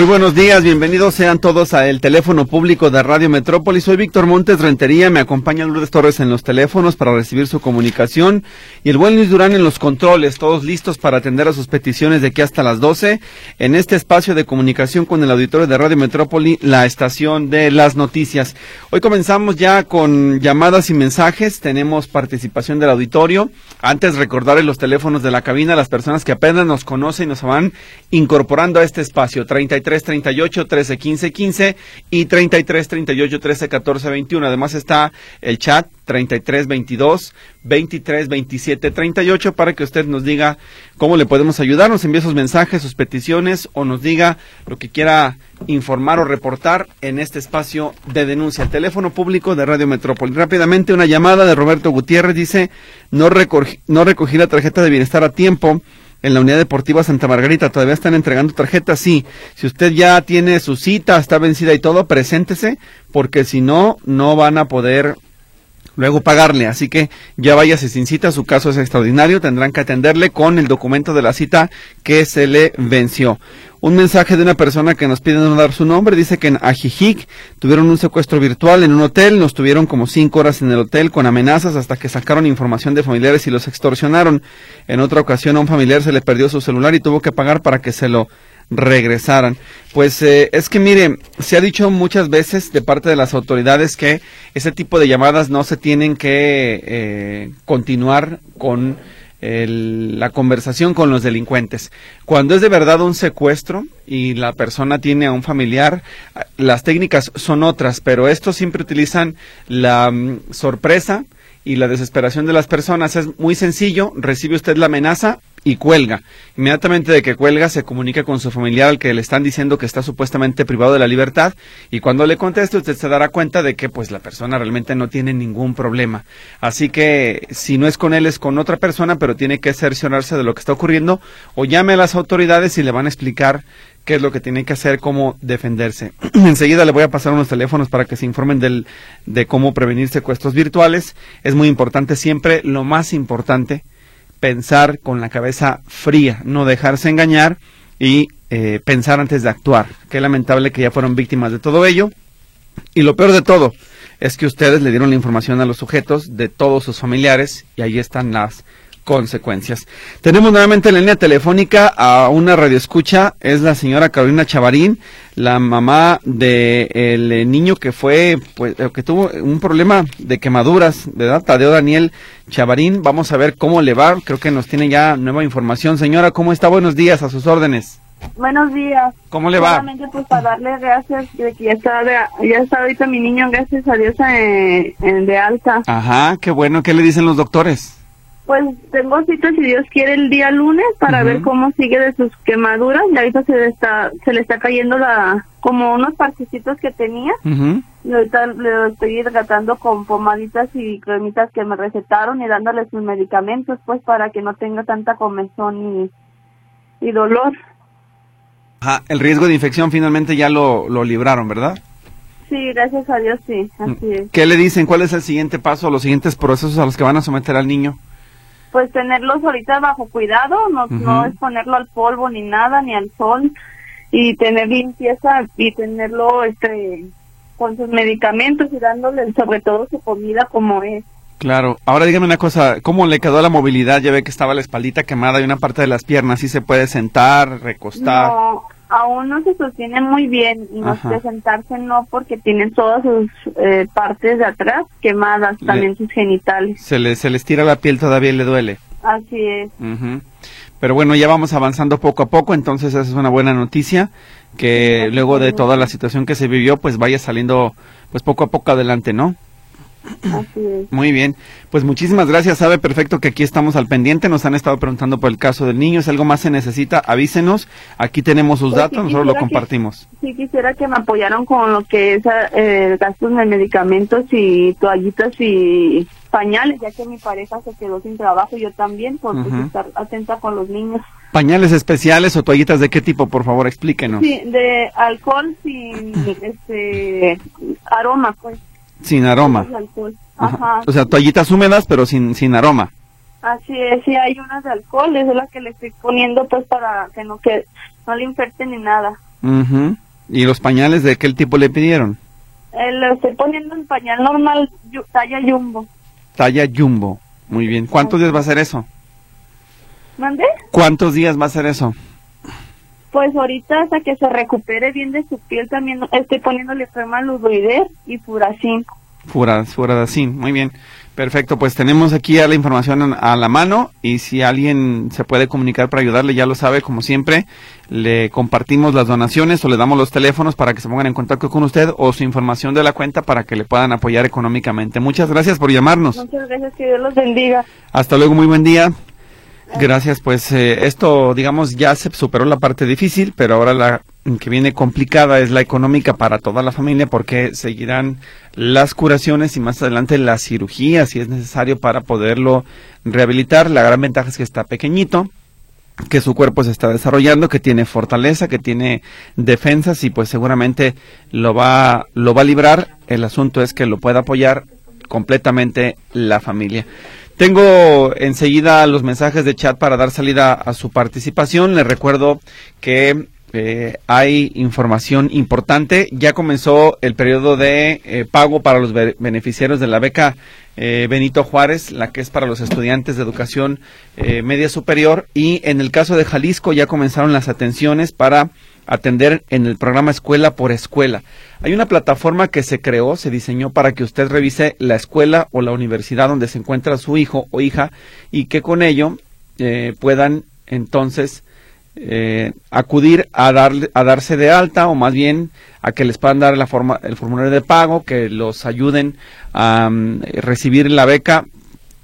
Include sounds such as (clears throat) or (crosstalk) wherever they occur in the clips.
Muy buenos días, bienvenidos sean todos a el teléfono público de Radio Metrópolis. Soy Víctor Montes Rentería, me acompaña Lourdes Torres en los teléfonos para recibir su comunicación y el buen Luis Durán en los controles, todos listos para atender a sus peticiones de aquí hasta las 12 en este espacio de comunicación con el auditorio de Radio Metrópoli, la estación de las noticias. Hoy comenzamos ya con llamadas y mensajes, tenemos participación del auditorio. Antes recordarles los teléfonos de la cabina, las personas que apenas nos conocen y nos van incorporando a este espacio, 33 38 13 15 15 y 33 38 13 14 21. Además está el chat 33 22 23 27 38 para que usted nos diga cómo le podemos ayudar, nos envíe sus mensajes, sus peticiones o nos diga lo que quiera informar o reportar en este espacio de denuncia. El teléfono público de Radio Metrópoli. Rápidamente una llamada de Roberto Gutiérrez dice no recogí, no recogí la tarjeta de bienestar a tiempo en la unidad deportiva Santa Margarita. Todavía están entregando tarjetas, sí. Si usted ya tiene su cita, está vencida y todo, preséntese, porque si no, no van a poder luego pagarle. Así que ya váyase sin cita, su caso es extraordinario, tendrán que atenderle con el documento de la cita que se le venció. Un mensaje de una persona que nos pide no dar su nombre, dice que en Ajijic tuvieron un secuestro virtual en un hotel, nos tuvieron como cinco horas en el hotel con amenazas hasta que sacaron información de familiares y los extorsionaron. En otra ocasión a un familiar se le perdió su celular y tuvo que pagar para que se lo regresaran. Pues eh, es que mire, se ha dicho muchas veces de parte de las autoridades que ese tipo de llamadas no se tienen que eh, continuar con la conversación con los delincuentes. Cuando es de verdad un secuestro y la persona tiene a un familiar, las técnicas son otras, pero estos siempre utilizan la mm, sorpresa y la desesperación de las personas. Es muy sencillo, recibe usted la amenaza, y cuelga. Inmediatamente de que cuelga se comunica con su familiar al que le están diciendo que está supuestamente privado de la libertad y cuando le conteste usted se dará cuenta de que pues la persona realmente no tiene ningún problema. Así que si no es con él es con otra persona, pero tiene que cerciorarse de lo que está ocurriendo o llame a las autoridades y le van a explicar qué es lo que tiene que hacer, cómo defenderse. (clears throat) Enseguida le voy a pasar unos teléfonos para que se informen del, de cómo prevenir secuestros virtuales. Es muy importante siempre, lo más importante, pensar con la cabeza fría, no dejarse engañar y eh, pensar antes de actuar. Qué lamentable que ya fueron víctimas de todo ello. Y lo peor de todo es que ustedes le dieron la información a los sujetos de todos sus familiares y ahí están las consecuencias. Tenemos nuevamente en la línea telefónica a una radioescucha, es la señora Carolina Chavarín, la mamá de el eh, niño que fue, pues, eh, que tuvo un problema de quemaduras, ¿verdad? Tadeo Daniel Chavarín. Vamos a ver cómo le va. Creo que nos tiene ya nueva información. Señora, ¿cómo está? Buenos días, a sus órdenes. Buenos días. ¿Cómo le va? Solamente pues para darle gracias de que ya está, ya está ahorita mi niño, gracias a Dios, eh, de alta. Ajá, qué bueno. ¿Qué le dicen los doctores? Pues tengo cita, si Dios quiere, el día lunes para ver cómo sigue de sus quemaduras. Y ahorita se le está, se le está cayendo la, como unos parchecitos que tenía. Y ahorita le estoy tratando con pomaditas y cremitas que me recetaron y dándole sus medicamentos, pues para que no tenga tanta comezón y, y dolor. Ajá, el riesgo de infección finalmente ya lo, lo libraron, ¿verdad? Sí, gracias a Dios, sí, así es. ¿Qué le dicen? ¿Cuál es el siguiente paso, los siguientes procesos a los que van a someter al niño? Pues tenerlos ahorita bajo cuidado, no, no exponerlo al polvo ni nada, ni al sol, y tener limpieza y tenerlo este con sus medicamentos y dándole sobre todo su comida como es. Claro. Ahora dígame una cosa, ¿cómo le quedó la movilidad? Ya ve que estaba la espaldita quemada y una parte de las piernas, ¿sí se puede sentar, recostar? No, aún no se sostiene muy bien y no puede sentarse no porque tiene todas sus eh, partes de atrás quemadas, también sus genitales. Se le, se les tira la piel todavía y le duele. Así es. Pero bueno, ya vamos avanzando poco a poco, entonces esa es una buena noticia, que luego de toda la situación que se vivió, pues vaya saliendo pues poco a poco adelante, ¿no? Muy bien, pues muchísimas gracias. Sabe perfecto que aquí estamos al pendiente. Nos han estado preguntando por el caso del niño. Si algo más se necesita, avísenos. Aquí tenemos sus pues datos, nosotros lo compartimos. Sí, quisiera que me apoyaran con lo que es eh, gastos de medicamentos y toallitas y pañales, ya que mi pareja se quedó sin trabajo, yo también, por pues, estar atenta con los niños. ¿Pañales especiales o toallitas de qué tipo, por favor, explíquenos? Sí, de alcohol sin (laughs) este aroma, pues. Sin aroma. Ajá. O sea, toallitas húmedas, pero sin, sin aroma. Así es, sí hay unas de alcohol, es la que le estoy poniendo pues para que no que no le infecte ni nada. ¿Y los pañales de qué tipo le pidieron? Eh, le estoy poniendo un pañal normal, talla jumbo. Talla jumbo, muy bien. ¿Cuántos días va a ser eso? ¿Mande? ¿Cuántos días va a ser eso? Pues ahorita hasta que se recupere bien de su piel también estoy poniéndole crema lubrider y furacin. Furacin, muy bien. Perfecto, pues tenemos aquí ya la información a la mano y si alguien se puede comunicar para ayudarle, ya lo sabe, como siempre, le compartimos las donaciones o le damos los teléfonos para que se pongan en contacto con usted o su información de la cuenta para que le puedan apoyar económicamente. Muchas gracias por llamarnos. Muchas gracias, que Dios los bendiga. Hasta luego, muy buen día. Gracias, pues eh, esto, digamos, ya se superó la parte difícil, pero ahora la que viene complicada es la económica para toda la familia porque seguirán las curaciones y más adelante la cirugía si es necesario para poderlo rehabilitar. La gran ventaja es que está pequeñito, que su cuerpo se está desarrollando, que tiene fortaleza, que tiene defensas y pues seguramente lo va, lo va a librar. El asunto es que lo pueda apoyar completamente la familia. Tengo enseguida los mensajes de chat para dar salida a su participación. Les recuerdo que eh, hay información importante. Ya comenzó el periodo de eh, pago para los beneficiarios de la beca eh, Benito Juárez, la que es para los estudiantes de educación media superior. Y en el caso de Jalisco ya comenzaron las atenciones para atender en el programa Escuela por Escuela. Hay una plataforma que se creó, se diseñó para que usted revise la escuela o la universidad donde se encuentra su hijo o hija y que con ello eh, puedan entonces eh, acudir a, darle, a darse de alta o más bien a que les puedan dar la forma, el formulario de pago, que los ayuden a mm, recibir la beca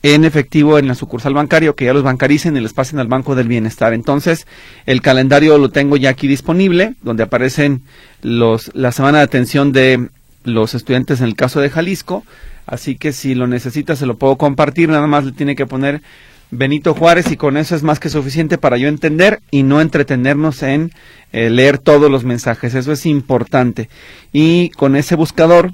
en efectivo en la sucursal bancaria que ya los bancaricen y les pasen al Banco del Bienestar. Entonces, el calendario lo tengo ya aquí disponible, donde aparecen los, la semana de atención de los estudiantes en el caso de Jalisco. Así que si lo necesita, se lo puedo compartir. Nada más le tiene que poner Benito Juárez y con eso es más que suficiente para yo entender y no entretenernos en eh, leer todos los mensajes. Eso es importante. Y con ese buscador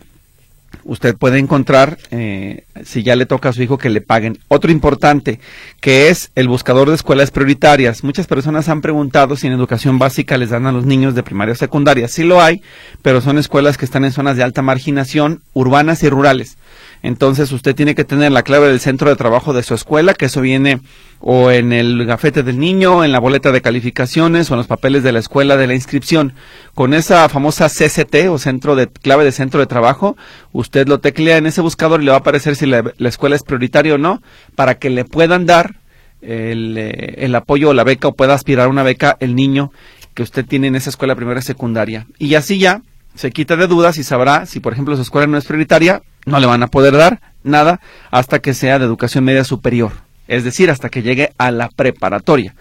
usted puede encontrar, eh, si ya le toca a su hijo, que le paguen. Otro importante, que es el buscador de escuelas prioritarias. Muchas personas han preguntado si en educación básica les dan a los niños de primaria o secundaria. Sí lo hay, pero son escuelas que están en zonas de alta marginación, urbanas y rurales. Entonces usted tiene que tener la clave del centro de trabajo de su escuela, que eso viene o en el gafete del niño, en la boleta de calificaciones o en los papeles de la escuela de la inscripción. Con esa famosa CCT o centro de clave de centro de trabajo, usted lo teclea en ese buscador y le va a aparecer si la, escuela es prioritaria o no, para que le puedan dar el, eh, el apoyo o la beca o pueda aspirar a una beca el niño que usted tiene en esa escuela primaria y secundaria. Y así ya se quita de dudas y sabrá si, por ejemplo, su escuela no es prioritaria, no le van a poder dar nada hasta que sea de educación media superior es decir, hasta que llegue a la preparatoria.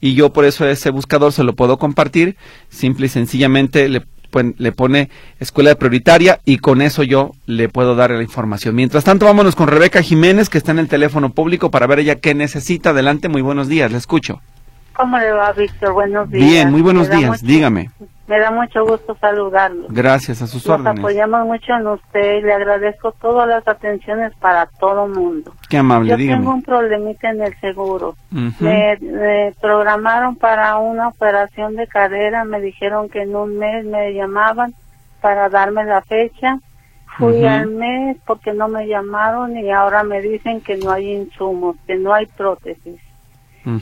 Y yo por eso ese buscador se lo puedo compartir, simple y sencillamente le, le pone escuela prioritaria y con eso yo le puedo dar la información. Mientras tanto, vámonos con Rebeca Jiménez, que está en el teléfono público para ver ella qué necesita. Adelante, muy buenos días, le escucho. ¿Cómo le va, Víctor? Buenos días. Bien, muy buenos días, dígame. Me da mucho gusto saludarlo. Gracias, a sus Nos órdenes. apoyamos mucho en usted y le agradezco todas las atenciones para todo mundo. Qué amable, Yo dígame. tengo un problemita en el seguro. me, me, programaron para una operación de cadera, me dijeron que en un mes me llamaban para darme la fecha. Fui al mes porque no me llamaron y ahora me dicen que no hay insumos, que no hay prótesis.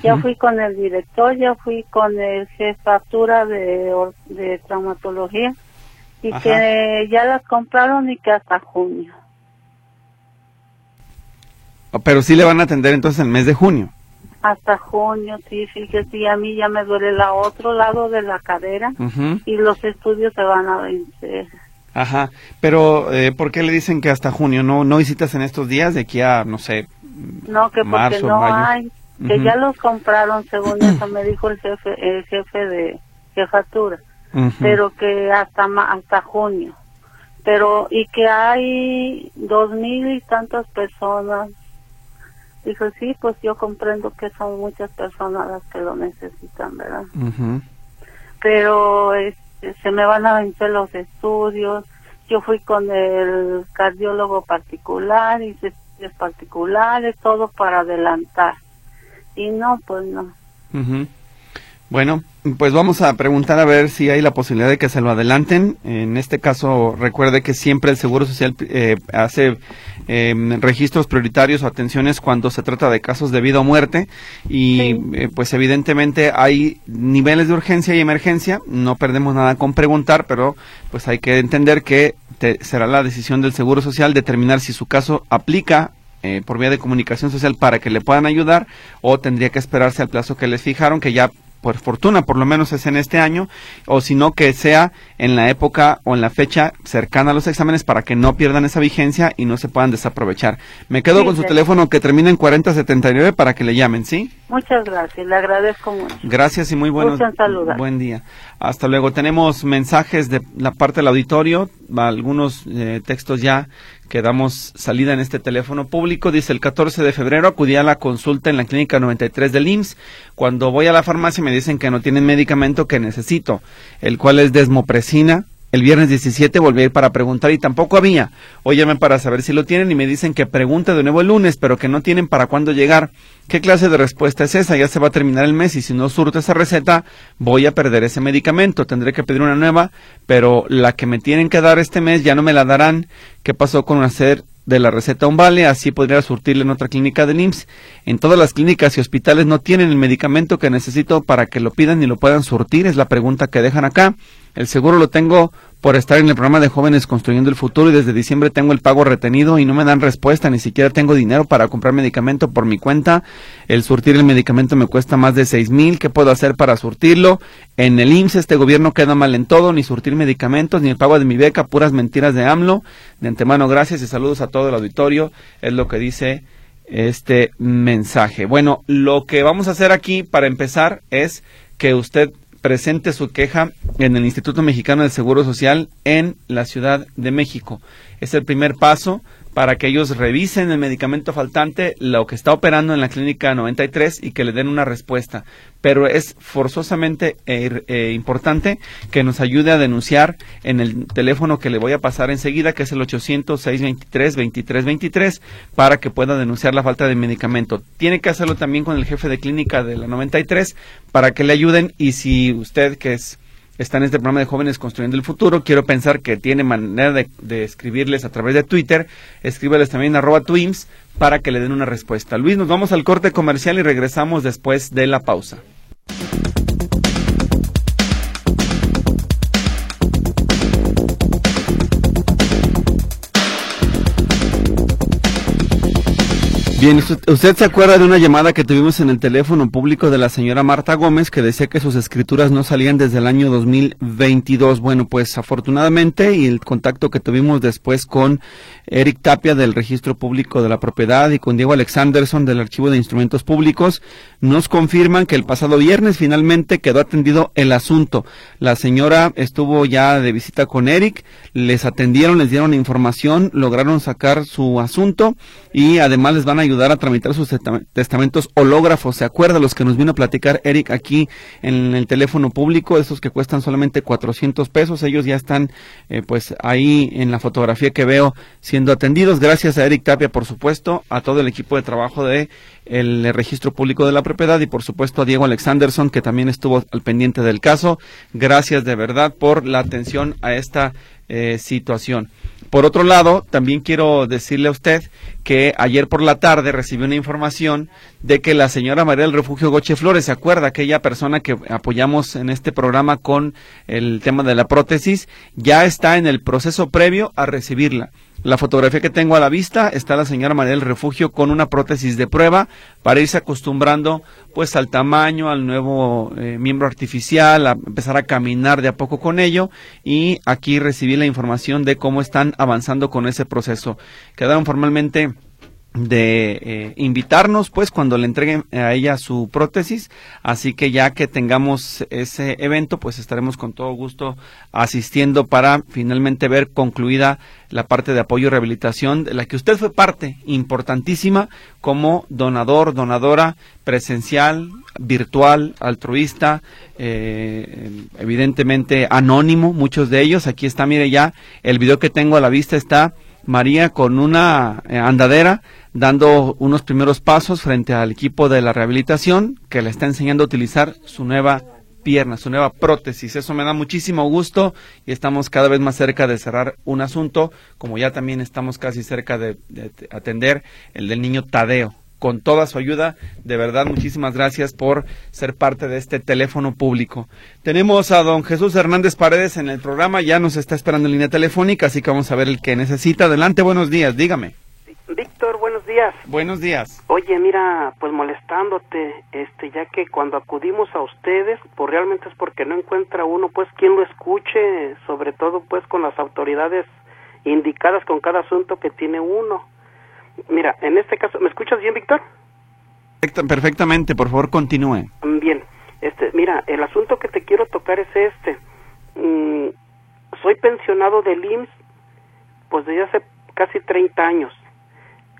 Ya fui con el director, ya fui con el jefatura de, de traumatología y que ya las compraron y que hasta junio. Oh, pero sí le van a atender entonces el mes de junio. Hasta junio, sí, fíjese, a mí ya me duele el otro lado de la cadera y los estudios se van a vencer. Ajá, pero eh, ¿por qué le dicen que hasta junio? ¿No no visitas en estos días de aquí a, no sé, No, que porque no hay que ya los compraron según eso (clears throat) me dijo el jefe el jefe de jefatura pero que hasta hasta junio pero y que hay dos mil y tantas personas. Dijo, sí, pues yo comprendo que son muchas personas las que lo necesitan, ¿verdad? Pero este, se me van a vencer los estudios. Yo fui con el cardiólogo particular, hice estudios particulares, todo para adelantar. Y no, pues no. Bueno, pues vamos a preguntar a ver si hay la posibilidad de que se lo adelanten. En este caso, recuerde que siempre el Seguro Social eh, hace em, registros prioritarios o atenciones cuando se trata de casos de vida o muerte y eh, pues evidentemente hay niveles de urgencia y emergencia. No perdemos nada con preguntar, pero pues hay que entender que será la decisión del Seguro Social determinar si su caso aplica eh, por vía de comunicación social para que le puedan ayudar o tendría que esperarse al plazo que les fijaron, que ya por fortuna, por lo menos es en este año, o si no que sea en la época o en la fecha cercana a los exámenes para que no pierdan esa vigencia y no se puedan desaprovechar. Me quedo con su teléfono que termina en 4079 para que le llamen, ¿sí? Muchas gracias, le agradezco mucho. Gracias y muy buenos, buen día. Hasta luego. Tenemos mensajes de la parte del auditorio, algunos eh, textos ya que damos salida en este teléfono público. Dice el 14 de febrero acudí a la consulta en la clínica 93 del IMSS. Cuando voy a la farmacia me dicen que no tienen medicamento que necesito, el cual es desmopresina, el viernes 17 volví a ir para preguntar y tampoco había. Hoy para saber si lo tienen y me dicen que pregunte de nuevo el lunes, pero que no tienen para cuándo llegar. ¿Qué clase de respuesta es esa? Ya se va a terminar el mes y si no surto esa receta, voy a perder ese medicamento. Tendré que pedir una nueva, pero la que me tienen que dar este mes ya no me la darán. ¿Qué pasó con hacer de la receta un vale, así podría surtirle en otra clínica de IMSS. En todas las clínicas y hospitales no tienen el medicamento que necesito para que lo pidan y lo puedan surtir, es la pregunta que dejan acá. El seguro lo tengo por estar en el programa de jóvenes construyendo el futuro y desde diciembre tengo el pago retenido y no me dan respuesta, ni siquiera tengo dinero para comprar medicamento por mi cuenta. El surtir el medicamento me cuesta más de seis mil. ¿Qué puedo hacer para surtirlo? En el IMSS este gobierno queda mal en todo, ni surtir medicamentos, ni el pago de mi beca, puras mentiras de AMLO. De antemano, gracias y saludos a todo el auditorio. Es lo que dice este mensaje. Bueno, lo que vamos a hacer aquí para empezar es que usted presente su queja en el Instituto Mexicano del Seguro Social en la Ciudad de México. Es el primer paso para que ellos revisen el medicamento faltante, lo que está operando en la clínica 93 y que le den una respuesta. Pero es forzosamente eh, eh, importante que nos ayude a denunciar en el teléfono que le voy a pasar enseguida, que es el 800-623-2323, para que pueda denunciar la falta de medicamento. Tiene que hacerlo también con el jefe de clínica de la 93 para que le ayuden y si usted que es está en este programa de Jóvenes Construyendo el Futuro. Quiero pensar que tiene manera de, escribirles a través de Twitter. Escríbeles también arroba Twims para que le den una respuesta. Luis, nos vamos al corte comercial y regresamos después de la pausa. Bien, usted se acuerda de una llamada que tuvimos en el teléfono público de la señora Marta Gómez que decía que sus escrituras no salían desde el año 2022. Bueno, pues afortunadamente y el contacto que tuvimos después con Eric Tapia del Registro Público de la Propiedad y con Diego Alexanderson del Archivo de Instrumentos Públicos nos confirman que el pasado viernes finalmente quedó atendido el asunto. La señora estuvo ya de visita con Eric, les atendieron, les dieron información, lograron sacar su asunto y además les van a ayudar a tramitar sus testamentos hológrafos. ¿Se acuerda los que nos vino a platicar Eric aquí en el teléfono público? Esos que cuestan solamente 400 pesos. Ellos ya están eh, pues ahí en la fotografía que veo siendo atendidos. Gracias a Eric Tapia, por supuesto, a todo el equipo de trabajo de el registro público de la propiedad y por supuesto a Diego Alexanderson que también estuvo al pendiente del caso. Gracias de verdad por la atención a esta eh, situación. Por otro lado, también quiero decirle a usted que ayer por la tarde recibí una información de que la señora María del Refugio Goche Flores, ¿se acuerda? Aquella persona que apoyamos en este programa con el tema de la prótesis, ya está en el proceso previo a recibirla. La fotografía que tengo a la vista está la señora María del Refugio con una prótesis de prueba para irse acostumbrando pues al tamaño, al nuevo eh, miembro artificial, a empezar a caminar de a poco con ello y aquí recibí la información de cómo están avanzando con ese proceso. Quedaron formalmente de eh, invitarnos pues cuando le entreguen a ella su prótesis. Así que ya que tengamos ese evento pues estaremos con todo gusto asistiendo para finalmente ver concluida la parte de apoyo y rehabilitación de la que usted fue parte importantísima como donador donadora presencial virtual altruista eh, evidentemente anónimo muchos de ellos. Aquí está mire ya el video que tengo a la vista está María con una eh, andadera dando unos primeros pasos frente al equipo de la rehabilitación que le está enseñando a utilizar su nueva pierna, su nueva prótesis. Eso me da muchísimo gusto y estamos cada vez más cerca de cerrar un asunto, como ya también estamos casi cerca de, de atender el del niño Tadeo. Con toda su ayuda, de verdad, muchísimas gracias por ser parte de este teléfono público. Tenemos a don Jesús Hernández Paredes en el programa, ya nos está esperando en línea telefónica, así que vamos a ver el que necesita. Adelante, buenos días, dígame. Víctor, días. Buenos días. Oye, mira, pues molestándote, este, ya que cuando acudimos a ustedes, pues realmente es porque no encuentra uno, pues, quien lo escuche, sobre todo, pues, con las autoridades indicadas con cada asunto que tiene uno. Mira, en este caso, ¿me escuchas bien, Víctor? Perfectamente, por favor, continúe. Bien, este, mira, el asunto que te quiero tocar es este. Mm, soy pensionado del IMSS, pues desde hace casi 30 años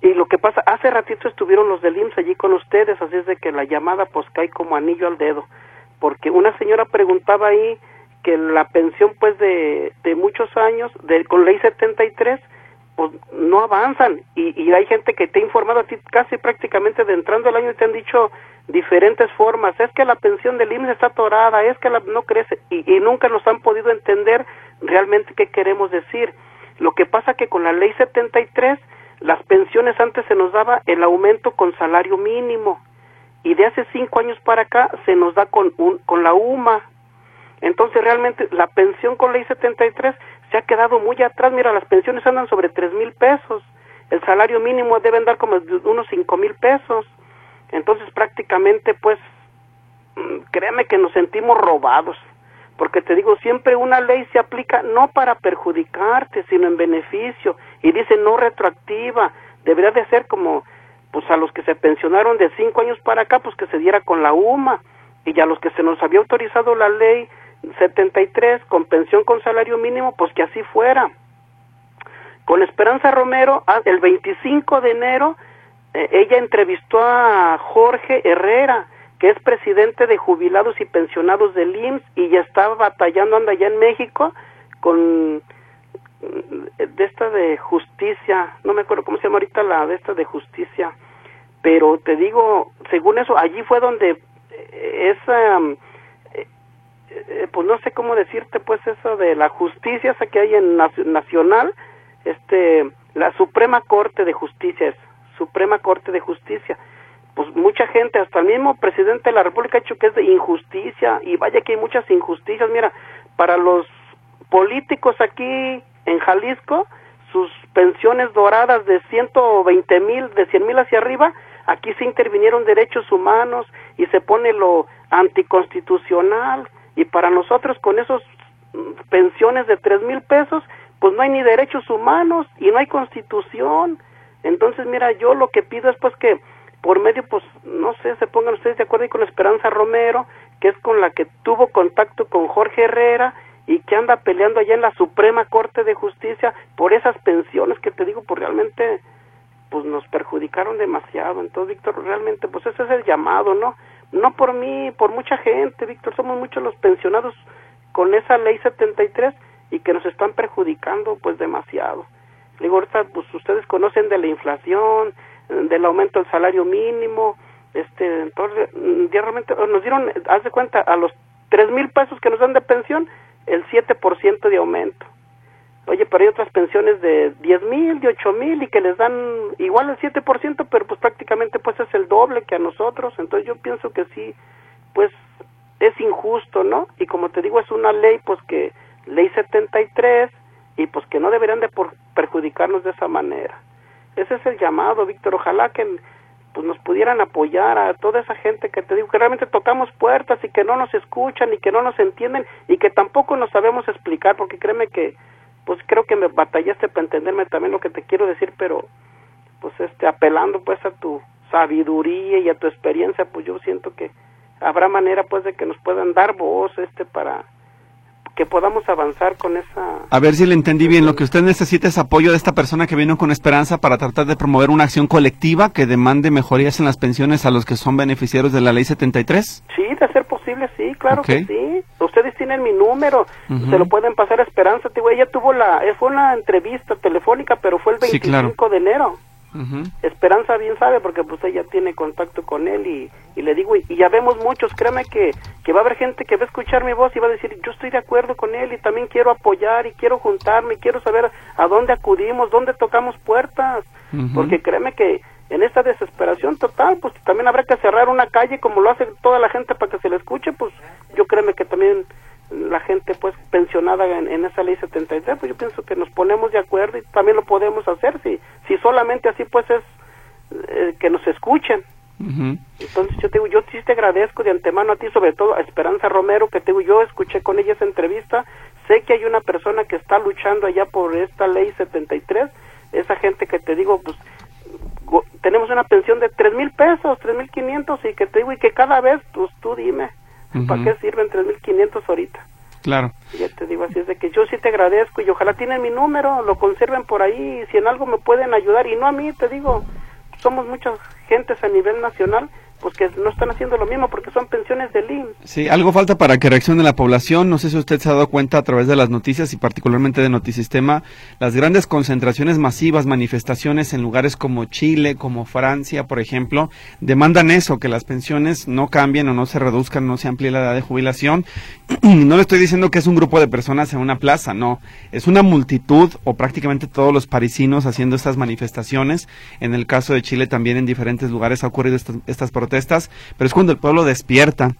y lo que pasa, hace ratito estuvieron los del IMSS allí con ustedes, así es de que la llamada pues cae como anillo al dedo, porque una señora preguntaba ahí que la pensión pues de, de muchos años, de, con ley 73, pues no avanzan. Y, y hay gente que te ha informado a ti casi prácticamente de entrando el año y te han dicho diferentes formas, es que la pensión del IMSS está atorada, es que la, no crece. Y, y nunca nos han podido entender realmente qué queremos decir. Lo que pasa que con la ley 73 las pensiones antes se nos daba el aumento con salario mínimo y de hace cinco años para acá se nos da con, un, con la UMA. Entonces realmente la pensión con ley 73 se ha quedado muy atrás. Mira, las pensiones andan sobre tres mil pesos. El salario mínimo debe dar como unos cinco mil pesos. Entonces prácticamente pues mm, créame que nos sentimos robados porque te digo, siempre una ley se aplica no para perjudicarte, sino en beneficio, y dice no retroactiva, debería de ser como, pues a los que se pensionaron de cinco años para acá, pues que se diera con la UMA, y a los que se nos había autorizado la ley 73 con pensión con salario mínimo, pues que así fuera. Con Esperanza Romero, ah, el 25 de enero, eh, ella entrevistó a Jorge Herrera, que es presidente de jubilados y pensionados del IMSS y ya estaba batallando, anda allá en México con de esta de justicia, no me acuerdo cómo se llama ahorita la de esta de justicia, pero te digo, según eso, allí fue donde esa, eh, eh, pues no sé cómo decirte, pues eso de la justicia, esa que hay en nacional, este, la Suprema Corte de Justicia es, Suprema Corte de Justicia, pues mucha gente, hasta el mismo presidente de la República ha dicho que es de injusticia y vaya que hay muchas injusticias. Mira, para los políticos aquí en Jalisco, sus pensiones doradas de 120 mil, de 100 mil hacia arriba, aquí se intervinieron derechos humanos y se pone lo anticonstitucional y para nosotros con esos mm, pensiones de 3 mil pesos, pues no hay ni derechos humanos y no hay constitución. Entonces, mira, yo lo que pido es pues que por medio, pues, no sé, se pongan ustedes de acuerdo y con Esperanza Romero, que es con la que tuvo contacto con Jorge Herrera y que anda peleando allá en la Suprema Corte de Justicia por esas pensiones que te digo, pues realmente, pues nos perjudicaron demasiado. Entonces, Víctor, realmente, pues ese es el llamado, ¿no? No por mí, por mucha gente, Víctor, somos muchos los pensionados con esa ley 73 y que nos están perjudicando, pues demasiado. Digo, ahorita, pues ustedes conocen de la inflación, del aumento del salario mínimo, este, entonces, mm, realmente nos dieron, haz de cuenta, a los tres mil pesos que nos dan de pensión, el 7% de aumento. Oye, pero hay otras pensiones de diez mil, de ocho mil y que les dan igual el 7%, pero pues prácticamente pues es el doble que a nosotros. Entonces yo pienso que sí, pues es injusto, ¿no? Y como te digo, es una ley pues que, ley 73, y pues que no deberían de por perjudicarnos de esa manera. Ese es el llamado, Víctor. Ojalá que pues nos pudieran apoyar a toda esa gente que te digo que realmente tocamos puertas y que no nos escuchan y que no nos entienden y que tampoco nos sabemos explicar porque créeme que pues creo que me batallaste para entenderme también lo que te quiero decir pero pues este apelando pues a tu sabiduría y a tu experiencia, pues yo siento que habrá manera pues de que nos puedan dar voz este para que podamos avanzar con esa... A ver si le entendí bien, lo que usted necesita es apoyo de esta persona que vino con esperanza para tratar de promover una acción colectiva que demande mejorías en las pensiones a los que son beneficiarios de la ley 73. Sí, de ser posible, sí, claro que sí. Ustedes tienen mi número, se lo pueden pasar a Esperanza. Digo, ella tuvo la, fue una entrevista telefónica, pero fue el 25 de enero. Esperanza bien sabe porque pues ella tiene contacto con él y, y le digo, y, ya vemos muchos, créame que, que va a haber gente que va a escuchar mi voz y va a decir, yo estoy de acuerdo con él y también quiero apoyar y quiero juntarme y quiero saber a dónde acudimos, dónde tocamos puertas, porque créeme que en esta desesperación total, pues también habrá que cerrar una calle como lo hace toda la gente para que se le escuche, pues yo créeme que también la gente pues pensionada en, esa ley 73, pues yo pienso que nos ponemos de acuerdo y también lo podemos hacer si si solamente así pues es eh, que nos escuchen. Entonces yo te digo, yo sí te agradezco de antemano a ti, sobre todo a Esperanza Romero, que te digo, yo escuché con ella esa entrevista, sé que hay una persona que está luchando allá por esta ley 73, esa gente que te digo, pues tenemos una pensión de tres mil pesos, tres mil quinientos y que te digo, y que cada vez, pues tú dime, ¿Para qué sirven 3.500 ahorita? Claro. Ya te digo así, es de que yo sí te agradezco y ojalá tienen mi número, lo conserven por ahí, si en algo me pueden ayudar y no a mí, te digo, somos muchas gentes a nivel nacional pues que no están haciendo lo mismo porque son pensiones del IMSS. Sí, algo falta para que reaccione la población. No sé si usted se ha dado cuenta a través de las noticias y particularmente de Notisistema, las grandes concentraciones masivas, manifestaciones en lugares como Chile, como Francia, por ejemplo, demandan eso, que las pensiones no cambien o no se reduzcan, no se amplíe la edad de jubilación. (clears throat) no le estoy diciendo que es un grupo de personas en una plaza, no. Es una multitud o prácticamente todos los parisinos haciendo estas manifestaciones. En el caso de Chile también en diferentes lugares ha ocurrido estas, estas pero es cuando el pueblo despierta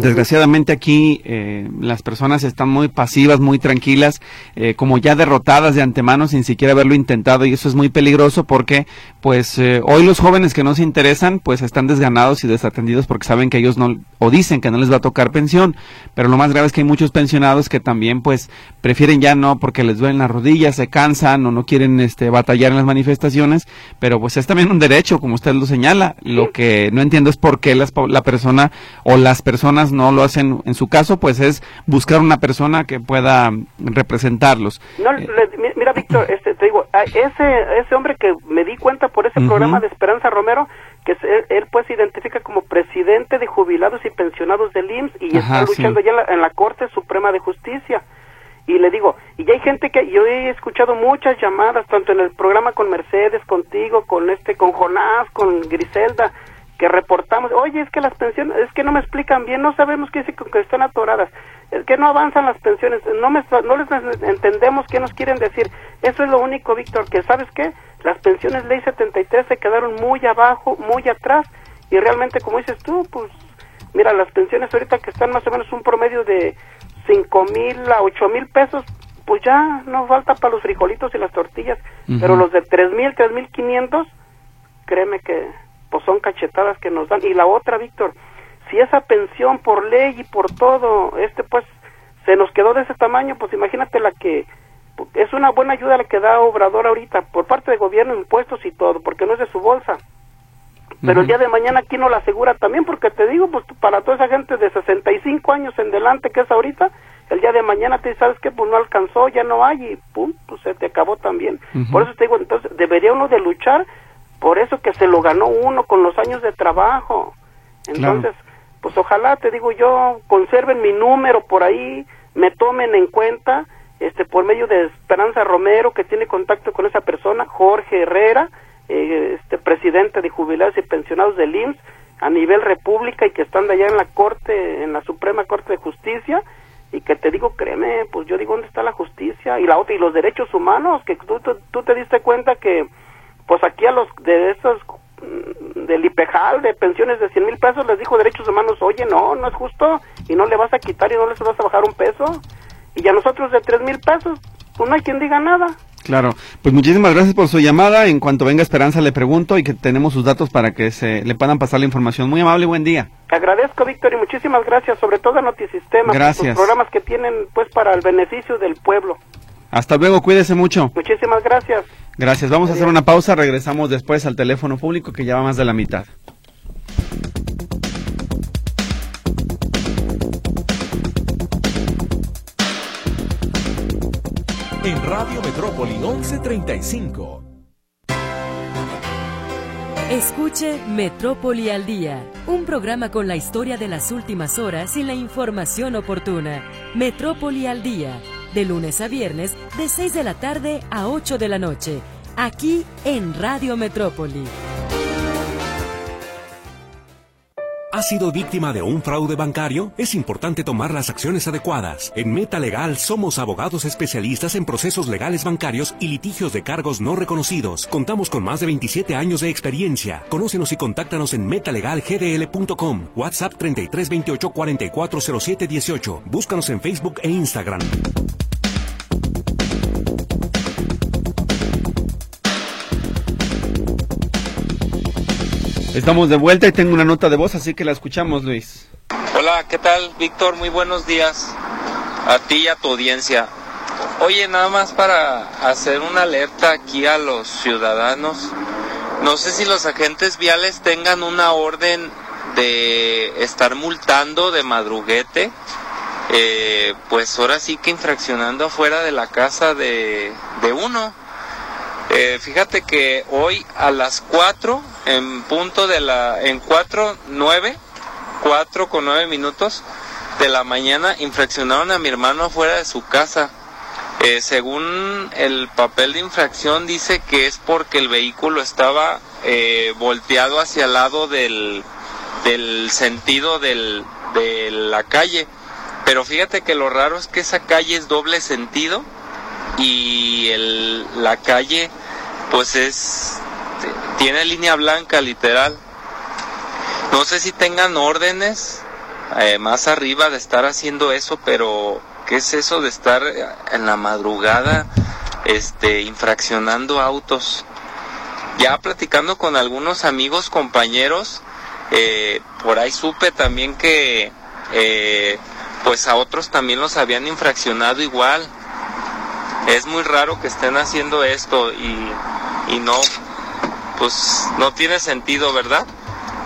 Desgraciadamente aquí eh, las personas están muy pasivas, muy tranquilas, eh, como ya derrotadas de antemano sin siquiera haberlo intentado y eso es muy peligroso porque pues eh, hoy los jóvenes que no se interesan pues están desganados y desatendidos porque saben que ellos no o dicen que no les va a tocar pensión, pero lo más grave es que hay muchos pensionados que también pues prefieren ya no porque les duelen las rodillas, se cansan o no quieren este batallar en las manifestaciones, pero pues es también un derecho como usted lo señala. Lo que no entiendo es por qué las, la persona o las personas no lo hacen. En su caso, pues es buscar una persona que pueda representarlos. No, eh, mira, Víctor, este, te digo, ese, ese hombre que me di cuenta por ese programa de Esperanza Romero, que él, pues se identifica como presidente de jubilados y pensionados del IMSS y está luchando ya en la, Corte Suprema de Justicia. Y le digo, y ya hay gente que yo he escuchado muchas llamadas, tanto en el programa con Mercedes, contigo, con este, con Jonás, con Griselda, que reportamos, oye, es que las pensiones, es que no me explican bien, no sabemos qué es que están atoradas, es que no avanzan las pensiones, no, me, no les entendemos qué nos quieren decir. Eso es lo único, Víctor, que sabes qué, las pensiones ley 73 se quedaron muy abajo, muy atrás, y realmente, como dices tú, pues, mira, las pensiones ahorita que están más o menos un promedio de cinco mil a ocho mil pesos, pues ya no falta para los frijolitos y las tortillas, pero los de tres mil, tres mil quinientos, créeme que pues son cachetadas que nos dan. Y la otra, Víctor, si esa pensión por ley y por todo, este pues se nos quedó de ese tamaño, pues imagínate la que es una buena ayuda la que da Obrador ahorita por parte de gobierno, impuestos y todo, porque no es de su bolsa. Pero el día de mañana, ¿quién no la asegura también? Porque te digo, pues para toda esa gente de 65 años en delante que es ahorita, el día de mañana te sabes que pues no alcanzó, ya no hay y pum, pues se te acabó también. Por eso te digo, entonces debería uno de luchar por eso que se lo ganó uno con los años de trabajo. Entonces, pues ojalá, te digo yo, conserven mi número por ahí, me tomen en cuenta, este, por medio de Esperanza Romero, que tiene contacto con esa persona, Jorge Herrera, eh, este, presidente de jubilados y pensionados del IMSS, a nivel república y que están allá en la Corte, en la Suprema Corte de Justicia, y que te digo, créeme, pues yo digo, ¿dónde está la justicia? Y la otra, y los derechos humanos, que tú, tú te diste cuenta que pues aquí a los de estos mm, del IPEJAL de pensiones de 100 mil pesos les dijo derechos humanos, oye, no, no es justo y no le vas a quitar y no les vas a bajar un peso. Y a nosotros de 3 mil pesos, pues no hay quien diga nada. Claro, pues muchísimas gracias por su llamada. En cuanto venga Esperanza le pregunto y que tenemos sus datos para que se le puedan pasar la información. Muy amable, buen día. Te agradezco, Víctor, y muchísimas gracias, sobre todo a Notisistema, gracias. los programas que tienen pues para el beneficio del pueblo. Hasta luego, cuídese mucho. Muchísimas gracias. Gracias. Vamos a hacer una pausa. Regresamos después al teléfono público que ya va más de la mitad. En Radio Metrópoli 1135. Escuche Metrópoli al Día, un programa con la historia de las últimas horas y la información oportuna. Metrópoli al Día, de lunes a viernes, de 6 de la tarde a 8 de la noche, aquí en Radio Metrópoli. ¿Has sido víctima de un fraude bancario? Es importante tomar las acciones adecuadas. En Meta Legal somos abogados especialistas en procesos legales bancarios y litigios de cargos no reconocidos. Contamos con más de 27 años de experiencia. Conócenos y contáctanos en metalegalgdl.com. WhatsApp 3328 440718. Búscanos en Facebook e Instagram. Estamos de vuelta y tengo una nota de voz, así que la escuchamos, Luis. Hola, ¿qué tal, Víctor? Muy buenos días a ti y a tu audiencia. Oye, nada más para hacer una alerta aquí a los ciudadanos. No sé si los agentes viales tengan una orden de estar multando de madruguete. Eh, pues ahora sí que infraccionando afuera de la casa de, de uno. Eh, fíjate que hoy a las 4, en punto de la, en 4, 9, 4 con 9 minutos de la mañana, infraccionaron a mi hermano afuera de su casa. Eh, según el papel de infracción dice que es porque el vehículo estaba eh, volteado hacia el lado del, del sentido del, de la calle. Pero fíjate que lo raro es que esa calle es doble sentido y el, la calle pues es tiene línea blanca literal. No sé si tengan órdenes eh, más arriba de estar haciendo eso pero qué es eso de estar en la madrugada este infraccionando autos ya platicando con algunos amigos compañeros eh, por ahí supe también que eh, pues a otros también los habían infraccionado igual es muy raro que estén haciendo esto y, y no, pues no tiene sentido, ¿verdad?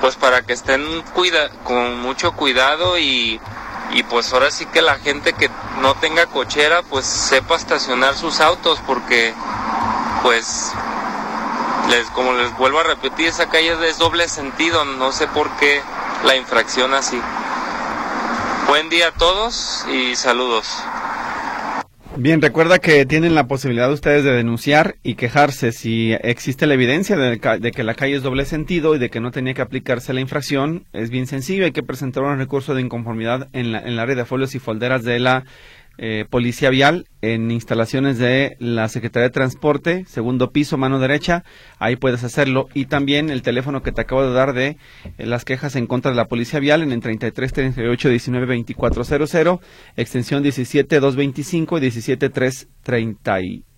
Pues para que estén cuida, con mucho cuidado y, y pues ahora sí que la gente que no tenga cochera pues sepa estacionar sus autos porque pues les como les vuelvo a repetir esa calle es doble sentido no sé por qué la infracción así buen día a todos y saludos Bien, recuerda que tienen la posibilidad ustedes de denunciar y quejarse si existe la evidencia de, que la calle es doble sentido y de que no tenía que aplicarse la infracción. Es bien sencillo, hay que presentar un recurso de inconformidad en, la, en el área de folios y folderas de la eh, Policía Vial en instalaciones de la Secretaría de Transporte, segundo piso, mano derecha, ahí puedes hacerlo. Y también el teléfono que te acabo de dar de eh, las quejas en contra de la Policía Vial en el 33 38 19 2400, extensión 17 225 y 17 330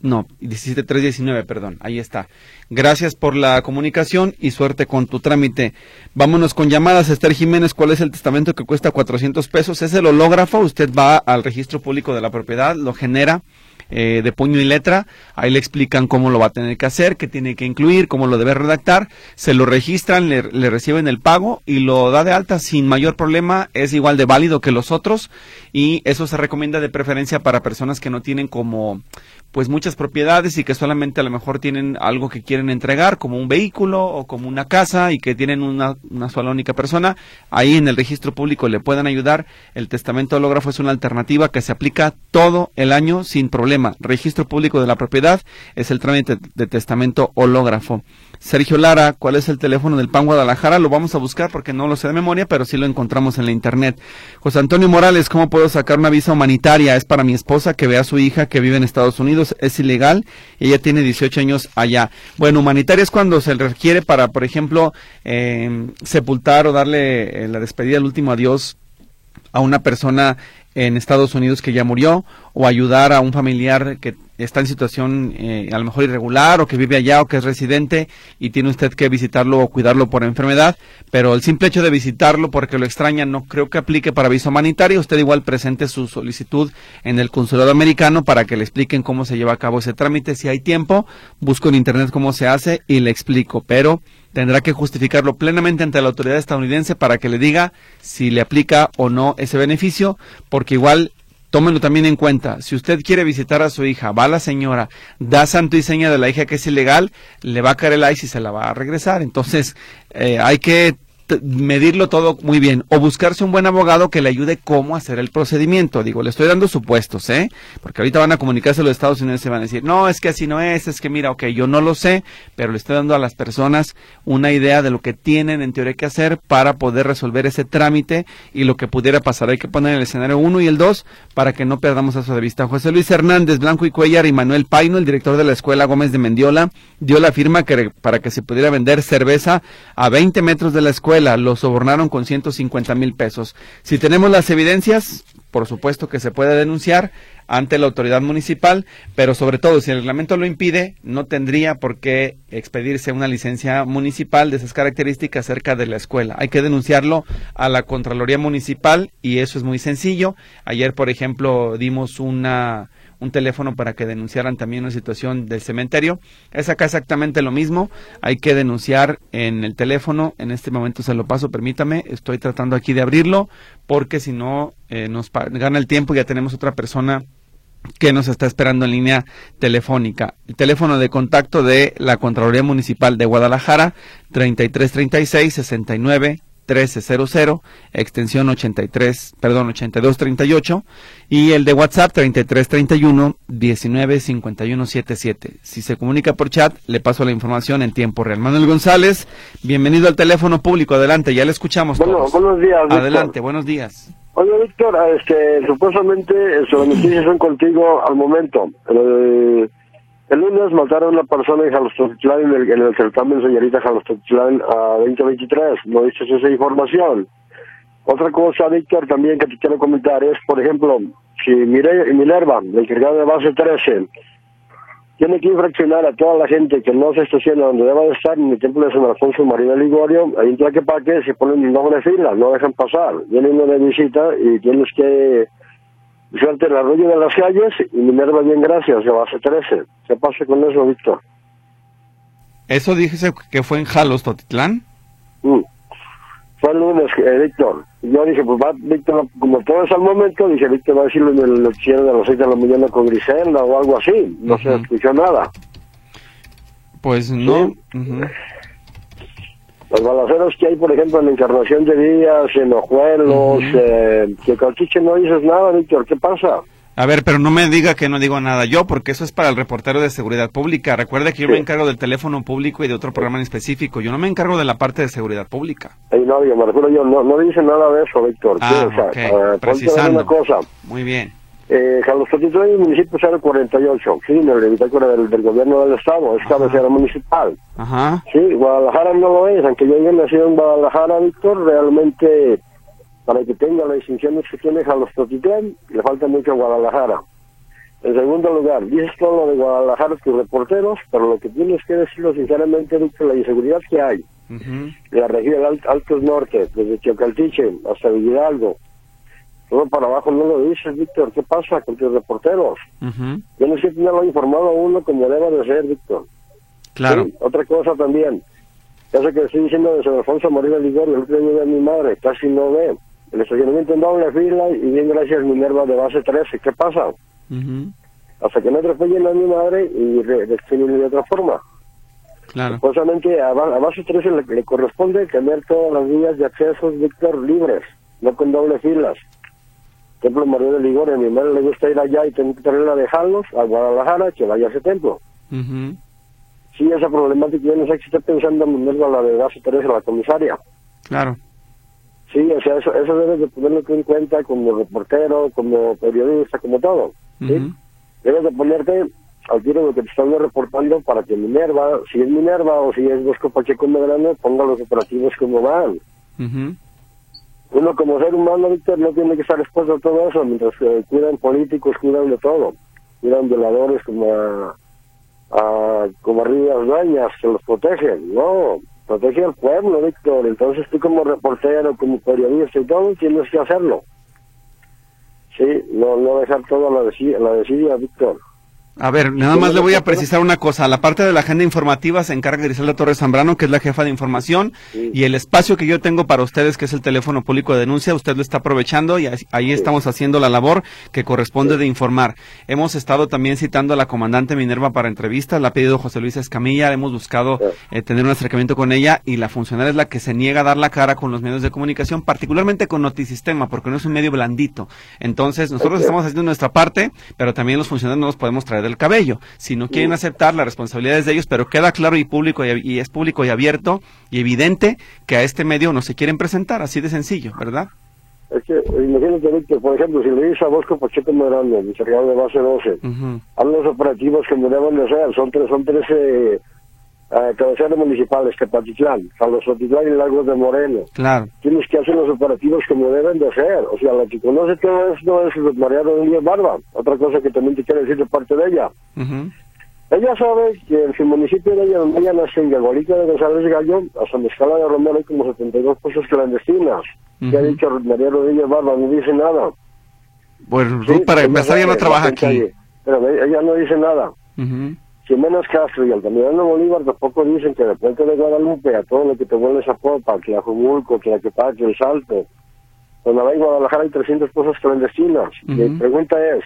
no, 17319, perdón, ahí está. Gracias por la comunicación y suerte con tu trámite. Vámonos con llamadas. Esther Jiménez, ¿cuál es el testamento que cuesta 400 pesos? Es el hológrafo, usted va al registro público de la propiedad, lo genera eh, de puño y letra. Ahí le explican cómo lo va a tener que hacer, qué tiene que incluir, cómo lo debe redactar. Se lo registran, le, le, reciben el pago y lo da de alta sin mayor problema. Es igual de válido que los otros y eso se recomienda de preferencia para personas que no tienen como pues muchas propiedades y que solamente a lo mejor tienen algo que quieren entregar como un vehículo o como una casa y que tienen una, una sola única persona. Ahí en el registro público le puedan ayudar. El testamento hológrafo es una alternativa que se aplica todo el año sin problema Registro público de la propiedad es el trámite de testamento hológrafo. Sergio Lara, ¿cuál es el teléfono del PAN Guadalajara? Lo vamos a buscar porque no lo sé de memoria, pero sí lo encontramos en la internet. José Antonio Morales, ¿cómo puedo sacar una visa humanitaria? Es para mi esposa que ve a su hija que vive en Estados Unidos. Es ilegal. Ella tiene 18 años allá. Bueno, humanitaria es cuando se requiere para, por ejemplo, eh, sepultar o darle eh, la despedida, el último adiós a una persona en Estados Unidos que ya murió o ayudar a un familiar que está en situación eh, a lo mejor irregular o que vive allá o que es residente y tiene usted que visitarlo o cuidarlo por enfermedad, pero el simple hecho de visitarlo porque lo extraña no creo que aplique para visa humanitaria. Usted igual presente su solicitud en el consulado americano para que le expliquen cómo se lleva a cabo ese trámite. Si hay tiempo, busco en internet cómo se hace y le explico, pero tendrá que justificarlo plenamente ante la autoridad estadounidense para que le diga si le aplica o no ese beneficio, porque igual tómenlo también en cuenta. Si usted quiere visitar a su hija, va la señora, da santo y seña de la hija que es ilegal, le va a caer el ICE y se la va a regresar. Entonces, eh, hay que medirlo todo muy bien o buscarse un buen abogado que le ayude cómo hacer el procedimiento. Digo, le estoy dando supuestos, ¿eh? Porque ahorita van a comunicarse los Estados Unidos y se van a decir, no, es que así no es, es que mira, ok, yo no lo sé, pero le estoy dando a las personas una idea de lo que tienen en teoría que hacer para poder resolver ese trámite y lo que pudiera pasar. Hay que poner el escenario 1 y el 2 para que no perdamos eso de vista. José Luis Hernández, Blanco y Cuellar y Manuel Paino, el director de la Escuela Gómez de Mendiola, dio la firma que para que se pudiera vender cerveza a 20 metros de la escuela lo sobornaron con 150 mil pesos. Si tenemos las evidencias, por supuesto que se puede denunciar ante la autoridad municipal, pero sobre todo si el reglamento lo impide, no tendría por qué expedirse una licencia municipal de esas características cerca de la escuela. Hay que denunciarlo a la Contraloría Municipal y eso es muy sencillo. Ayer, por ejemplo, dimos una un teléfono para que denunciaran también una situación del cementerio. Es acá exactamente lo mismo. Hay que denunciar en el teléfono. En este momento se lo paso, permítame. Estoy tratando aquí de abrirlo porque si no eh, nos gana el tiempo. Ya tenemos otra persona que nos está esperando en línea telefónica. El teléfono de contacto de la Contraloría Municipal de Guadalajara, 3336 69 1300, extensión 83, perdón, 8238 y el de WhatsApp 3331 195177. Si se comunica por chat, le paso la información en tiempo real. Manuel González, bienvenido al teléfono público. Adelante, ya le escuchamos. Bueno, buenos días. Adelante, buenos días. Oye, Víctor, este, supuestamente las noticias son contigo al momento. Eh, el lunes mataron a una persona en Jalostotitlán, en el, en el certamen señorita Jalostotitlán a 2023. ¿No dices esa información? Otra cosa, Víctor, también que te quiero comentar es, por ejemplo, si Minerva, el encargado de base 13, tiene que infraccionar a toda la gente que no se estaciona donde deba de estar en el templo de San Alfonso María Ligorio, ahí en Tlaquepaque se ponen en doble fila, no dejan pasar. Viene uno de visita y tienes que Suerte el arroyo de las calles y Minerva bien gracias, de base 13. ¿Qué pasa con eso, Víctor? ¿Eso dijese que fue en Jalos, Totitlán? Mm. Fue el lunes, eh, Víctor. Yo dije, pues va, Víctor, como todo es al momento, dije, Víctor va a decirlo en el noticiero de las 6 de la mañana con Griselda o algo así. No se escuchó nada. Pues no los balaceros que hay, por ejemplo, en la Encarnación de Díaz, en Ojuelos, eh, que Calchiche no dices nada, Víctor, ¿qué pasa? A ver, pero no me diga que no digo nada yo, porque eso es para el reportero de seguridad pública. Recuerde que yo me encargo del teléfono público y de otro programa en específico. Yo no me encargo de la parte de seguridad pública. no, yo me refiero yo, no, no dice nada de eso, Víctor. Ah, o Precisando. Una cosa. Muy bien. Eh, Carlos Petito es el municipio 048, sí, en el bitácora del, del gobierno del estado, es cabecera municipal. Ajá. Sí, Guadalajara no lo es, aunque yo haya nacido en Guadalajara, Víctor, realmente para que tenga las distinciones que tiene Carlos Totitlán, le falta mucho a Guadalajara. En segundo lugar, dices todo lo de Guadalajara, tus reporteros, pero lo que tienes que decirlo sinceramente, Víctor, la inseguridad que hay. en La región Alt Altos Norte, desde Chocaltiche hasta Villalgo, todo para abajo no lo dices, Víctor. ¿Qué pasa con tus reporteros? Yo no sé que tenerlo informado a uno como debe de ser, Víctor. Claro. Otra cosa también. Eso que estoy diciendo de San Alfonso Moreno Ligorio, el otro día de mi madre, casi no ve. El estacionamiento en doble fila y bien gracias Minerva de base 13. ¿Qué pasa? Hasta que no atropellen a mi madre y definen de otra forma. Claro. Supuestamente a, base 13 le, le corresponde tener todas las vías de acceso, Víctor, libres, no con doble filas. Templo María de Ligor, a mi madre le gusta ir allá y tener que traerla a dejarlos a Guadalajara, que vaya a ese templo. Sí, esa problemática, yo no sé si está pensando en a la de base Teresa, la comisaria. Claro. Sí, o sea, eso, eso debes de ponerlo en cuenta como reportero, como periodista, como todo. ¿sí? Debes de ponerte al tiro de lo que te están reportando para que Minerva, si es Minerva o si es Bosco Pacheco Medrano, ponga los operativos como van uno como ser humano, Víctor, no tiene que estar expuesto a todo eso, mientras que cuidan políticos, cuidan de todo. Cuidan violadores como a, a como Dueñas, que los protegen. No, protege al pueblo, Víctor. Entonces tú como reportero, como periodista y todo, tienes que hacerlo. Sí, no, no dejar todo a la desidia, Víctor. A ver, nada más le voy a precisar una cosa. La parte de la agenda informativa se encarga Griselda Torres Zambrano, que es la jefa de información, y el espacio que yo tengo para ustedes, que es el teléfono público de denuncia, usted lo está aprovechando y ahí estamos haciendo la labor que corresponde de informar. Hemos estado también citando a la comandante Minerva para entrevistas, la ha pedido José Luis Escamilla, hemos buscado eh, tener un acercamiento con ella y la funcionaria es la que se niega a dar la cara con los medios de comunicación, particularmente con Notisistema, porque no es un medio blandito. Entonces, nosotros estamos haciendo nuestra parte, pero también los funcionarios no los podemos traer del cabello. Si no quieren aceptar, las responsabilidades de ellos, pero queda claro y público y, es público y abierto y evidente que a este medio no se quieren presentar, así de sencillo, ¿verdad? Es que, imagínate, que por ejemplo, si le dices a Bosco Pacheco Morano, el encargado de base 12, a los operativos que me deben de ser, son tres, son 13 eh, cabeceras municipales, Tepatitlán, Jalosotitlán y Lagos de Moreno. Claro. Tienes que hacer los operativos como deben de ser. O sea, la que conoce todo esto es María Rodríguez Barba. Otra cosa que también te quiero decir de parte de ella. Ella sabe que en su municipio de ella, donde ella nace, en Galguarica de González Gallo, a mi Escala de Romero, hay como 72 pozos clandestinas. Que ha dicho María Rodríguez Barba, no dice nada. Bueno, para empezar, ya no trabaja aquí. Pero ella no dice nada. Jiménez Castro y Altamirano Bolívar tampoco dicen que de Puente de Guadalupe a todo lo que te vuelves a Popa, que a Jumulco, que a Quepaque, el Salto, donde va en Guadalajara hay 300 cosas clandestinas. Y la pregunta es,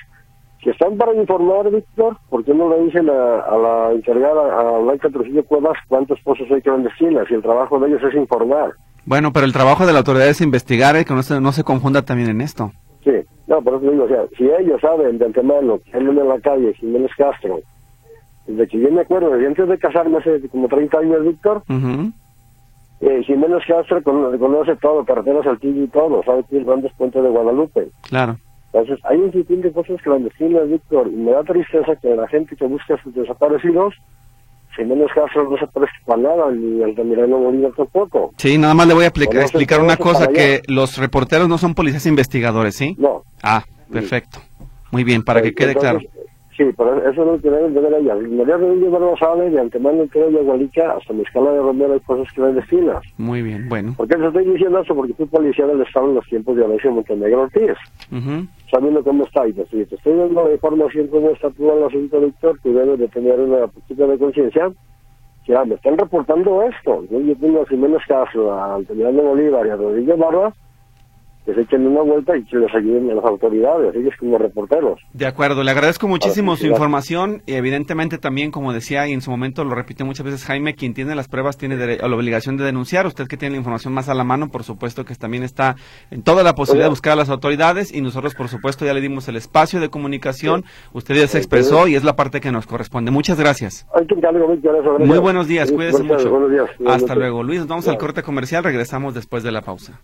si están para informar, Víctor, ¿por qué no le dicen a, la encargada, a Blanca Trujillo Cuevas, cuántas cosas hay clandestinas? Y el trabajo de ellos es informar. Bueno, pero el trabajo de la autoridad es investigar, y ¿eh? que no se, no se confunda también en esto. Sí, no, por eso digo, o sea, si ellos saben de antemano que andan en la calle Jiménez Castro, desde que yo me acuerdo, desde antes de casarme hace como 30 años, Víctor, eh, Jiménez Castro conoce todo, carreteras Saltillo y todo, sabe que es grandes puentes de Guadalupe. Claro. Entonces, hay un sinfín de cosas clandestinas, Víctor, y me da tristeza que la gente que busca a sus desaparecidos, Jiménez Castro no se parece para nada, ni el de Mirano Bolívar tampoco. Sí, nada más le voy a explicar una cosa, que los reporteros no son policías investigadores, ¿sí? No. Ah, perfecto. Muy bien, para que quede claro. Sí, pero eso es lo que deben de ver allá. María Rodríguez Barba sabe de antemano que de Gualica hasta mi escala de Romero hay cosas que destinas. Muy bien, bueno. ¿Por qué te estoy diciendo eso? Porque fui policía del Estado en los tiempos de Alexio Montenegro Ortiz. Sabiendo cómo está y te estoy, te estoy dando la información cómo está todo el asunto, Víctor, que debes de tener una poquita de conciencia. Ya, me están reportando esto. Yo, yo tengo a Jiménez Castro, a Altamirano Bolívar y a Rodríguez Barba que se echen una vuelta y que les ayuden a las autoridades, ellos como reporteros. De acuerdo, le agradezco muchísimo su información y evidentemente también, como decía y en su momento lo repitió muchas veces Jaime, quien tiene las pruebas tiene la obligación de denunciar, usted que tiene la información más a la mano, por supuesto que también está en toda la posibilidad de buscar a las autoridades y nosotros por supuesto ya le dimos el espacio de comunicación, usted ya se expresó y es la parte que nos corresponde. Muchas gracias. Muy buenos días, cuídese mucho. Hasta luego. Luis, vamos al corte comercial, regresamos después de la pausa.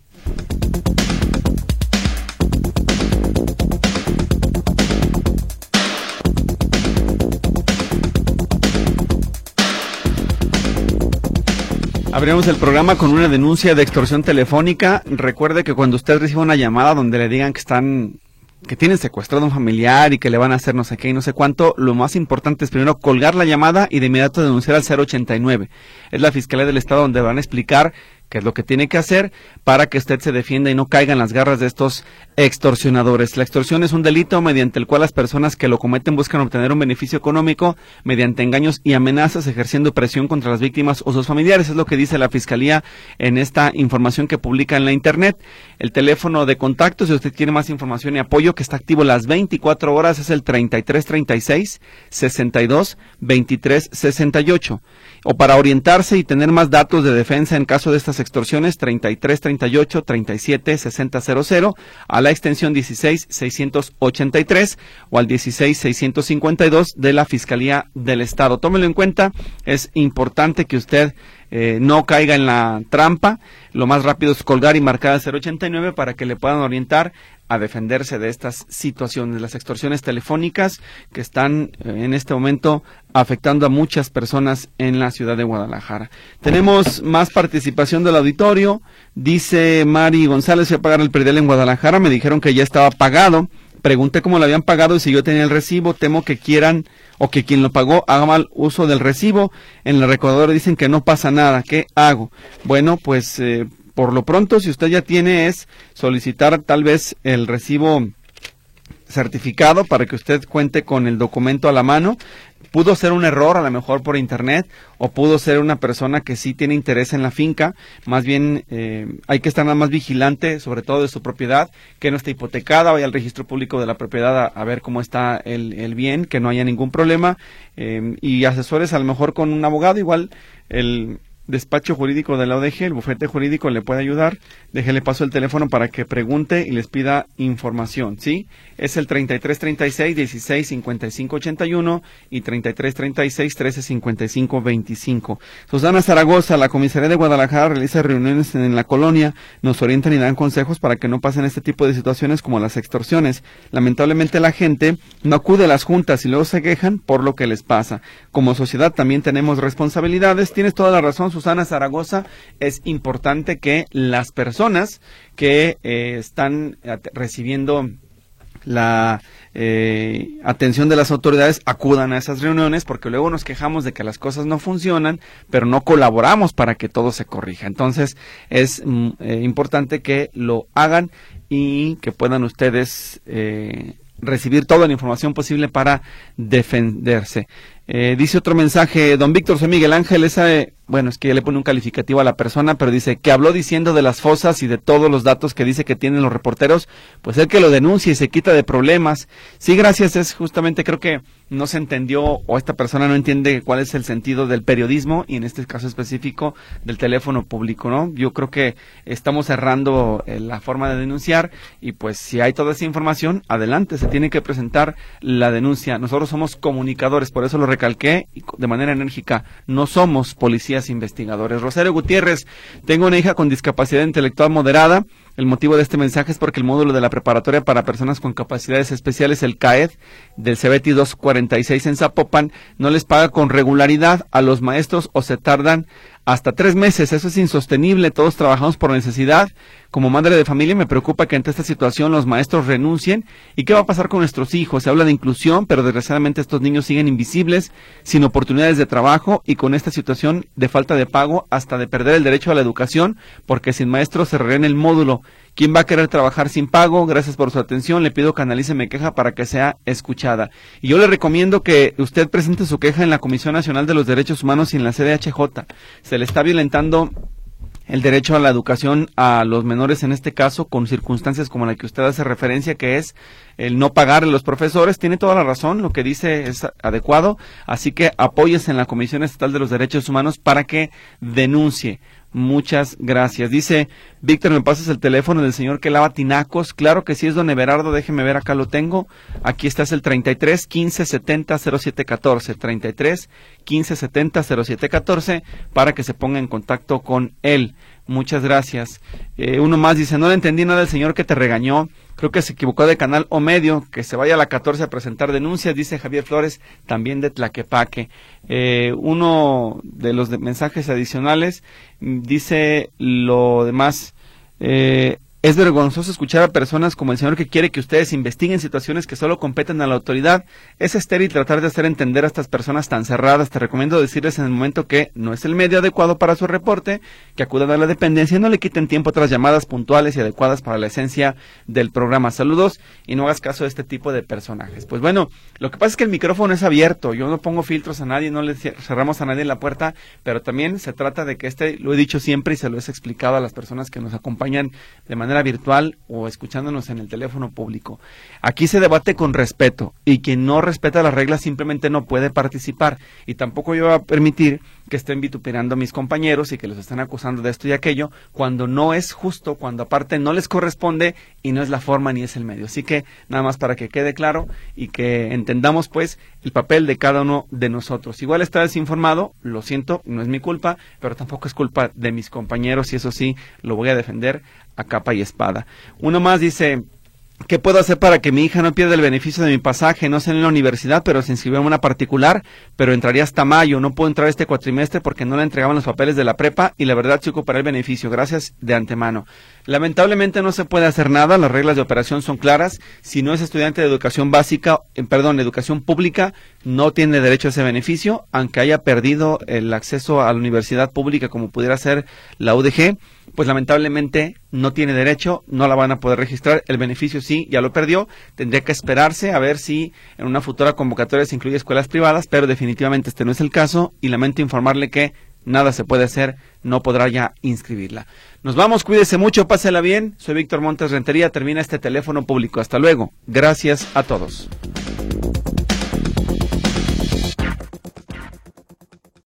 Abrimos el programa con una denuncia de extorsión telefónica. Recuerde que cuando usted reciba una llamada donde le digan que están que tienen secuestrado a un familiar y que le van a hacer no sé qué y no sé cuánto, lo más importante es primero colgar la llamada y de inmediato denunciar al 089. Es la Fiscalía del Estado donde van a explicar que es lo que tiene que hacer para que usted se defienda y no caiga en las garras de estos extorsionadores. La extorsión es un delito mediante el cual las personas que lo cometen buscan obtener un beneficio económico mediante engaños y amenazas ejerciendo presión contra las víctimas o sus familiares. Es lo que dice la Fiscalía en esta información que publica en la Internet. El teléfono de contacto, si usted quiere más información y apoyo, que está activo las 24 horas, es el 3336 62 23 68 o para orientarse y tener más datos de defensa en caso de estas extorsiones 33 38 37 60 00 a la extensión 16 683 o al 16 652 de la Fiscalía del Estado. Tómelo en cuenta, es importante que usted eh, no caiga en la trampa. Lo más rápido es colgar y marcar al 089 para que le puedan orientar a defenderse de estas situaciones, las extorsiones telefónicas que están eh, en este momento afectando a muchas personas en la ciudad de Guadalajara. Tenemos más participación del auditorio. Dice Mari González, voy a pagar el predial en Guadalajara. Me dijeron que ya estaba pagado. Pregunté cómo lo habían pagado y si yo tenía el recibo. Temo que quieran o que quien lo pagó haga mal uso del recibo. En el recordador dicen que no pasa nada. ¿Qué hago? Bueno, pues eh, por lo pronto, si usted ya tiene, es solicitar tal vez el recibo certificado para que usted cuente con el documento a la mano. Pudo ser un error, a lo mejor por internet, o pudo ser una persona que sí tiene interés en la finca. Más bien, eh, hay que estar nada más vigilante, sobre todo de su propiedad, que no esté hipotecada, vaya al registro público de la propiedad a, ver cómo está el, bien, que no haya ningún problema. Eh, y asesores a lo mejor con un abogado, igual el despacho jurídico de la ODG, el bufete jurídico le puede ayudar. Déjele paso el teléfono para que pregunte y les pida información, ¿sí? Es el 3336 16 55 81 y 3336 13 55 25. Susana Zaragoza, la comisaría de Guadalajara realiza reuniones en la colonia, nos orientan y dan consejos para que no pasen este tipo de situaciones como las extorsiones. Lamentablemente la gente no acude a las juntas y luego se quejan por lo que les pasa. Como sociedad también tenemos responsabilidades. Tienes toda la razón, Susana Zaragoza, es importante que las personas que eh, están recibiendo la eh, atención de las autoridades acudan a esas reuniones porque luego nos quejamos de que las cosas no funcionan, pero no colaboramos para que todo se corrija. Entonces es mm, eh, importante que lo hagan y que puedan ustedes recibir toda la información posible para defenderse. Eh, dice otro mensaje, don Víctor, soy Miguel Ángel, esa, bueno, es que ya le pone un calificativo a la persona, pero dice que habló diciendo de las fosas y de todos los datos que dice que tienen los reporteros, pues el que lo denuncie y se quita de problemas. Sí, gracias, es justamente creo que no se entendió o esta persona no entiende cuál es el sentido del periodismo y en este caso específico del teléfono público, ¿no? Yo creo que estamos cerrando eh, la forma de denunciar y pues si hay toda esa información, adelante, se tiene que presentar la denuncia. Nosotros somos comunicadores, por eso lo recalqué de manera enérgica, no somos policías investigadores. Rosario Gutiérrez, tengo una hija con discapacidad intelectual moderada. El motivo de este mensaje es porque el módulo de la preparatoria para personas con capacidades especiales, el CAED, del CBT 246 en Zapopan, no les paga con regularidad a los maestros o se tardan hasta tres meses. Eso es insostenible. Todos trabajamos por necesidad. Como madre de familia me preocupa que ante esta situación los maestros renuncien. ¿Y qué va a pasar con nuestros hijos? Se habla de inclusión, pero desgraciadamente estos niños siguen invisibles, sin oportunidades de trabajo y con esta situación de falta de pago hasta de perder el derecho a la educación, porque sin maestros cerrarán el módulo. ¿Quién va a querer trabajar sin pago? Gracias por su atención. Le pido que analice mi queja para que sea escuchada. Y yo le recomiendo que usted presente su queja en la Comisión Nacional de los Derechos Humanos y en la CDHJ. Se le está violentando el derecho a la educación a los menores en este caso con circunstancias como la que usted hace referencia que es el no pagar a los profesores. Tiene toda la razón lo que dice es adecuado. Así que apóyese en la Comisión Estatal de los Derechos Humanos para que denuncie Muchas gracias. Dice, Víctor, ¿me pasas el teléfono del señor que lava tinacos? Claro que sí, es don Everardo, déjeme ver, acá lo tengo. Aquí está, es el 33 15 70 07 14. 33 15 70 07 14 para que se ponga en contacto con él. Muchas gracias. Eh, uno más dice, no le entendí nada del señor que te regañó creo que se equivocó de canal o medio, que se vaya a la 14 a presentar denuncias, dice Javier Flores, también de Tlaquepaque. Eh, uno de los mensajes adicionales mm, dice lo demás. Eh, es vergonzoso escuchar a personas como el señor que quiere que ustedes investiguen situaciones que solo competen a la autoridad. Es estéril tratar de hacer entender a estas personas tan cerradas. Te recomiendo decirles en el momento que no es el medio adecuado para su reporte, que acudan a la dependencia y no le quiten tiempo tras llamadas puntuales y adecuadas para la esencia del programa. Saludos y no hagas caso de este tipo de personajes. Pues bueno, lo que pasa es que el micrófono es abierto. Yo no pongo filtros a nadie, no le cerramos a nadie la puerta, pero también se trata de que este, lo he dicho siempre y se lo he explicado a las personas que nos acompañan de manera virtual o escuchándonos en el teléfono público. Aquí se debate con respeto y quien no respeta las reglas simplemente no puede participar y tampoco yo voy a permitir que estén vituperando a mis compañeros y que los estén acusando de esto y aquello cuando no es justo, cuando aparte no les corresponde y no es la forma ni es el medio. Así que nada más para que quede claro y que entendamos pues el papel de cada uno de nosotros. Igual está desinformado, lo siento, no es mi culpa, pero tampoco es culpa de mis compañeros y eso sí lo voy a defender a capa y espada. Uno más dice, ¿Qué puedo hacer para que mi hija no pierda el beneficio de mi pasaje? No sé en la universidad, pero se inscribió en una particular, pero entraría hasta mayo. No puedo entrar este cuatrimestre porque no le entregaban los papeles de la prepa y la verdad sí ocupará el beneficio. Gracias de antemano. Lamentablemente no se puede hacer nada. Las reglas de operación son claras. Si no es estudiante de educación básica, eh, perdón, educación pública, no tiene derecho a ese beneficio, aunque haya perdido el acceso a la universidad pública como pudiera ser la UDG pues lamentablemente no tiene derecho, no la van a poder registrar, el beneficio sí, ya lo perdió, tendría que esperarse a ver si en una futura convocatoria se incluye escuelas privadas, pero definitivamente este no es el caso y lamento informarle que nada se puede hacer, no podrá ya inscribirla. Nos vamos, cuídese mucho, pásela bien, soy Víctor Montes Rentería, termina este teléfono público, hasta luego, gracias a todos.